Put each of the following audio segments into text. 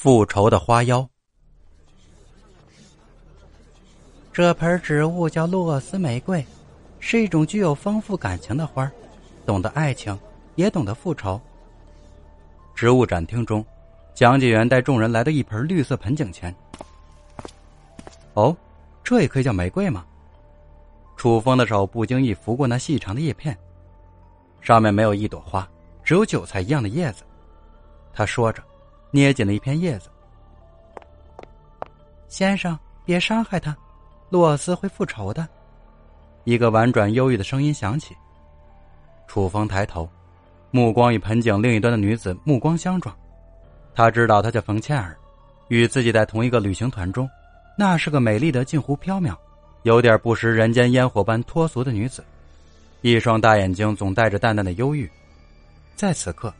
复仇的花妖。这盆植物叫洛斯玫瑰，是一种具有丰富感情的花，懂得爱情，也懂得复仇。植物展厅中，讲解员带众人来到一盆绿色盆景前。哦，这也可以叫玫瑰吗？楚风的手不经意拂过那细长的叶片，上面没有一朵花，只有韭菜一样的叶子。他说着。捏紧了一片叶子。先生，别伤害他，洛斯会复仇的。一个婉转忧郁的声音响起。楚风抬头，目光与盆景另一端的女子目光相撞。他知道她叫冯倩儿，与自己在同一个旅行团中。那是个美丽的近乎飘渺，有点不食人间烟火般脱俗的女子，一双大眼睛总带着淡淡的忧郁，在此刻，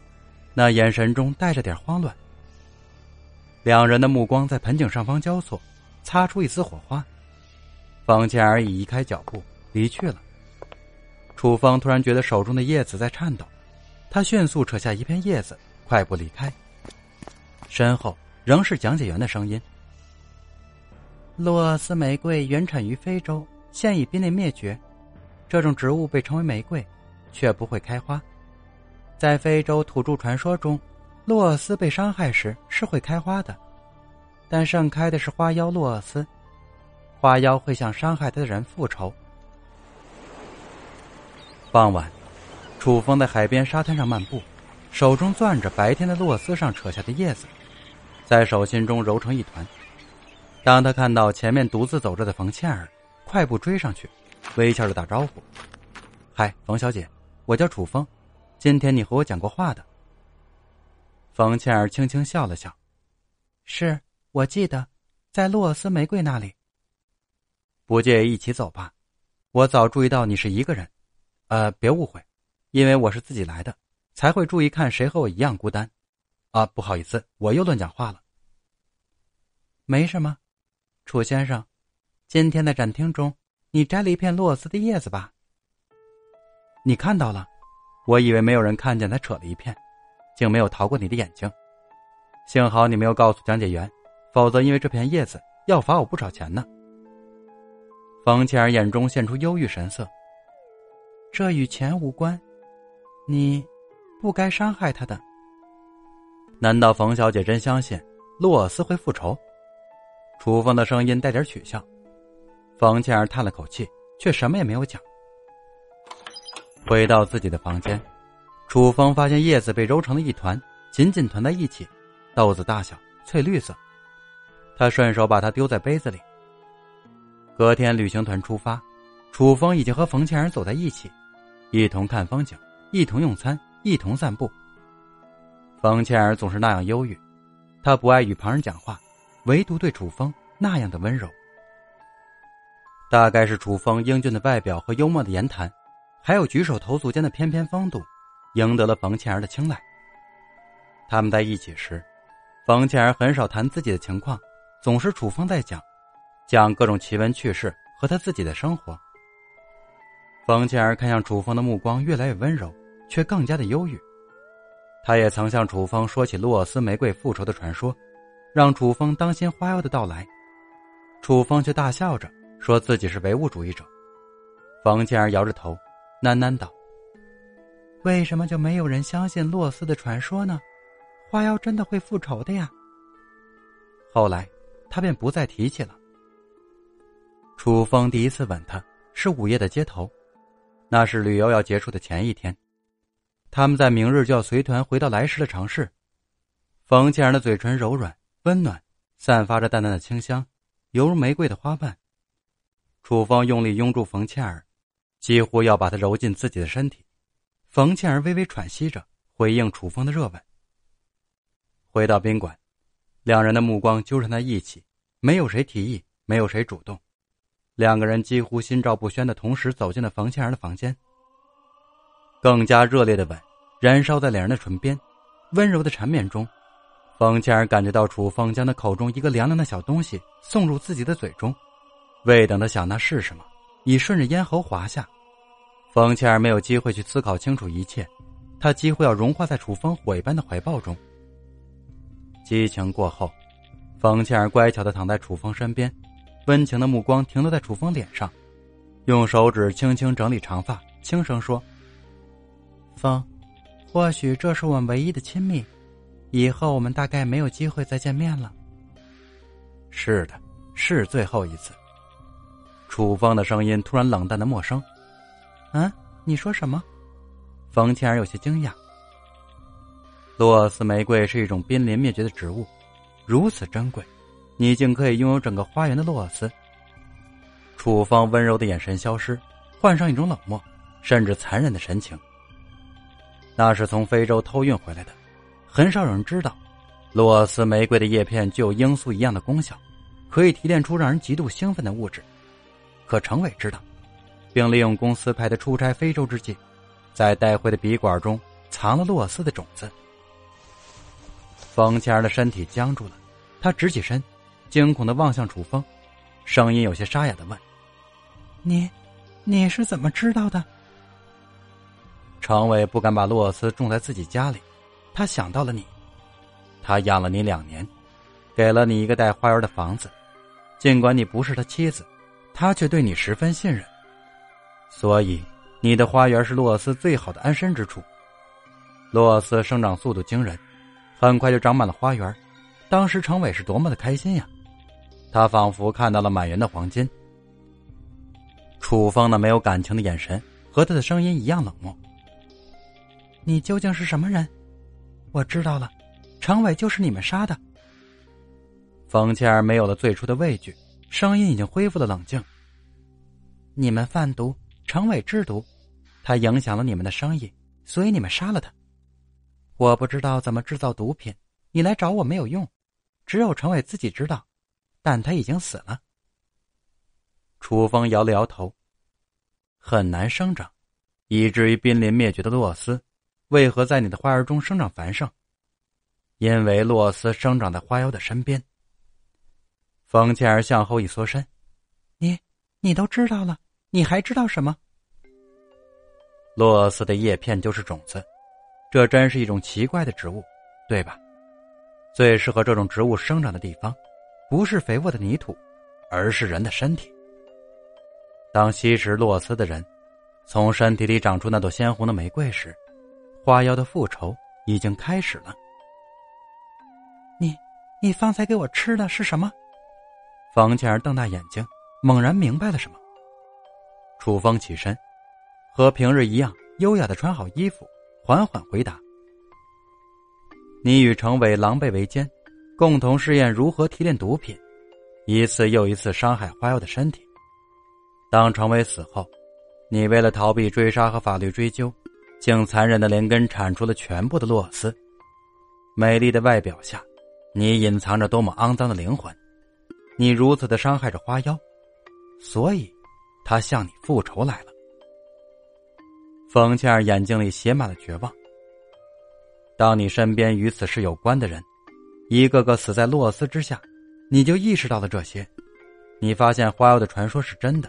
那眼神中带着点慌乱。两人的目光在盆景上方交错，擦出一丝火花。方倩儿已移开脚步离去了。楚风突然觉得手中的叶子在颤抖，他迅速扯下一片叶子，快步离开。身后仍是讲解员的声音：“洛斯玫瑰原产于非洲，现已濒临灭绝。这种植物被称为玫瑰，却不会开花。在非洲土著传说中。”洛斯被伤害时是会开花的，但盛开的是花妖洛斯，花妖会向伤害他的人复仇。傍晚，楚风在海边沙滩上漫步，手中攥着白天的洛斯上扯下的叶子，在手心中揉成一团。当他看到前面独自走着的冯倩儿，快步追上去，微笑着打招呼：“嗨，冯小姐，我叫楚风，今天你和我讲过话的。”冯倩儿轻轻笑了笑：“是我记得，在洛斯玫瑰那里。不介意一起走吧？我早注意到你是一个人，呃，别误会，因为我是自己来的，才会注意看谁和我一样孤单。啊，不好意思，我又乱讲话了。没什么，楚先生，今天的展厅中，你摘了一片洛斯的叶子吧？你看到了？我以为没有人看见，才扯了一片。”竟没有逃过你的眼睛，幸好你没有告诉讲解员，否则因为这片叶子要罚我不少钱呢。冯倩儿眼中现出忧郁神色，这与钱无关，你不该伤害他的。难道冯小姐真相信洛斯会复仇？楚风的声音带点取笑。冯倩儿叹了口气，却什么也没有讲。回到自己的房间。楚风发现叶子被揉成了一团，紧紧团在一起，豆子大小，翠绿色。他顺手把它丢在杯子里。隔天旅行团出发，楚风已经和冯倩儿走在一起，一同看风景，一同用餐，一同散步。冯倩儿总是那样忧郁，她不爱与旁人讲话，唯独对楚风那样的温柔。大概是楚风英俊的外表和幽默的言谈，还有举手投足间的翩翩风度。赢得了冯倩儿的青睐。他们在一起时，冯倩儿很少谈自己的情况，总是楚风在讲，讲各种奇闻趣事和他自己的生活。冯倩儿看向楚风的目光越来越温柔，却更加的忧郁。他也曾向楚风说起洛斯玫瑰复仇的传说，让楚风当心花妖的到来。楚风却大笑着说自己是唯物主义者。冯倩儿摇着头，喃喃道。为什么就没有人相信洛斯的传说呢？花妖真的会复仇的呀。后来，他便不再提起了。楚风第一次吻她是午夜的街头，那是旅游要结束的前一天，他们在明日就要随团回到来时的城市。冯倩儿的嘴唇柔软温暖，散发着淡淡的清香，犹如玫瑰的花瓣。楚风用力拥住冯倩儿，几乎要把她揉进自己的身体。冯倩儿微微喘息着，回应楚风的热吻。回到宾馆，两人的目光纠缠在一起，没有谁提议，没有谁主动，两个人几乎心照不宣的同时走进了冯倩儿的房间。更加热烈的吻燃烧在两人的唇边，温柔的缠绵中，冯倩儿感觉到楚风将她口中一个凉凉的小东西送入自己的嘴中，未等他想那是什么，已顺着咽喉滑下。冯倩儿没有机会去思考清楚一切，她几乎要融化在楚风火一般的怀抱中。激情过后，冯倩儿乖巧的躺在楚风身边，温情的目光停留在楚风脸上，用手指轻轻整理长发，轻声说：“风，或许这是我们唯一的亲密，以后我们大概没有机会再见面了。”是的，是最后一次。楚风的声音突然冷淡的陌生。“啊，你说什么？”冯倩儿有些惊讶。洛斯玫瑰是一种濒临灭绝的植物，如此珍贵，你竟可以拥有整个花园的洛斯。楚风温柔的眼神消失，换上一种冷漠，甚至残忍的神情。那是从非洲偷运回来的，很少有人知道，洛斯玫瑰的叶片具有罂粟一样的功效，可以提炼出让人极度兴奋的物质。可程伟知道，并利用公司派他出差非洲之际，在带回的笔管中藏了洛斯的种子。冯倩儿的身体僵住了，她直起身，惊恐的望向楚风，声音有些沙哑的问：“你，你是怎么知道的？”程伟不敢把洛斯种在自己家里，他想到了你，他养了你两年，给了你一个带花园的房子，尽管你不是他妻子，他却对你十分信任，所以你的花园是洛斯最好的安身之处。洛斯生长速度惊人。很快就长满了花园，当时程伟是多么的开心呀！他仿佛看到了满园的黄金。楚风那没有感情的眼神和他的声音一样冷漠。你究竟是什么人？我知道了，程伟就是你们杀的。冯倩儿没有了最初的畏惧，声音已经恢复了冷静。你们贩毒，程伟制毒，他影响了你们的生意，所以你们杀了他。我不知道怎么制造毒品，你来找我没有用，只有程伟自己知道，但他已经死了。楚风摇了摇头，很难生长，以至于濒临灭绝的洛斯，为何在你的花园中生长繁盛？因为洛斯生长在花妖的身边。冯倩儿向后一缩身，你，你都知道了，你还知道什么？洛斯的叶片就是种子。这真是一种奇怪的植物，对吧？最适合这种植物生长的地方，不是肥沃的泥土，而是人的身体。当吸食洛斯的人，从身体里长出那朵鲜红的玫瑰时，花妖的复仇已经开始了。你，你方才给我吃的是什么？房倩儿瞪大眼睛，猛然明白了什么。楚风起身，和平日一样优雅的穿好衣服。缓缓回答：“你与程伟狼狈为奸，共同试验如何提炼毒品，一次又一次伤害花妖的身体。当程伟死后，你为了逃避追杀和法律追究，竟残忍的连根铲除了全部的洛斯。美丽的外表下，你隐藏着多么肮脏的灵魂！你如此的伤害着花妖，所以，他向你复仇来了。”冯倩儿眼睛里写满了绝望。当你身边与此事有关的人，一个个死在洛斯之下，你就意识到了这些。你发现花妖的传说是真的，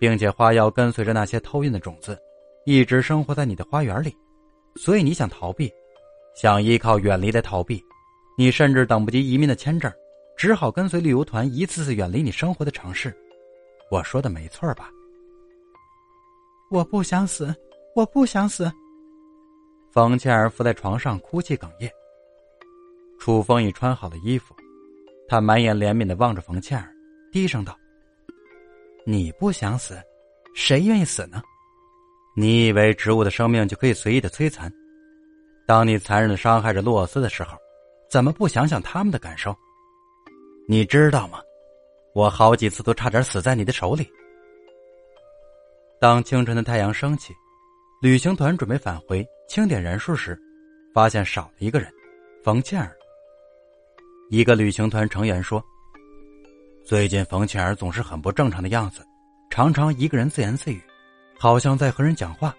并且花妖跟随着那些偷运的种子，一直生活在你的花园里。所以你想逃避，想依靠远离来逃避，你甚至等不及移民的签证，只好跟随旅游团一次次远离你生活的城市。我说的没错吧？我不想死。我不想死。冯倩儿伏在床上哭泣哽咽。楚风已穿好了衣服，他满眼怜悯的望着冯倩儿，低声道：“你不想死，谁愿意死呢？你以为植物的生命就可以随意的摧残？当你残忍的伤害着洛斯的时候，怎么不想想他们的感受？你知道吗？我好几次都差点死在你的手里。”当清晨的太阳升起。旅行团准备返回，清点人数时，发现少了一个人，冯倩儿。一个旅行团成员说：“最近冯倩儿总是很不正常的样子，常常一个人自言自语，好像在和人讲话，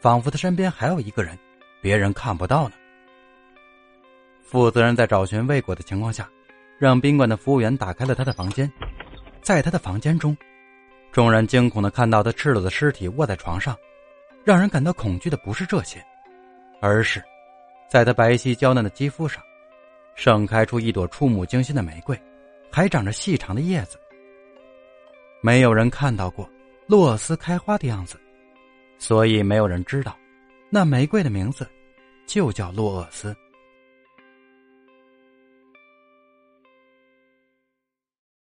仿佛他身边还有一个人，别人看不到呢。”负责人在找寻未果的情况下，让宾馆的服务员打开了他的房间，在他的房间中，众人惊恐的看到他赤裸的尸体卧在床上，让人感到恐惧的不是这些，而是在他白皙娇嫩的肌肤上。盛开出一朵触目惊心的玫瑰，还长着细长的叶子。没有人看到过洛厄斯开花的样子，所以没有人知道那玫瑰的名字就叫洛厄斯。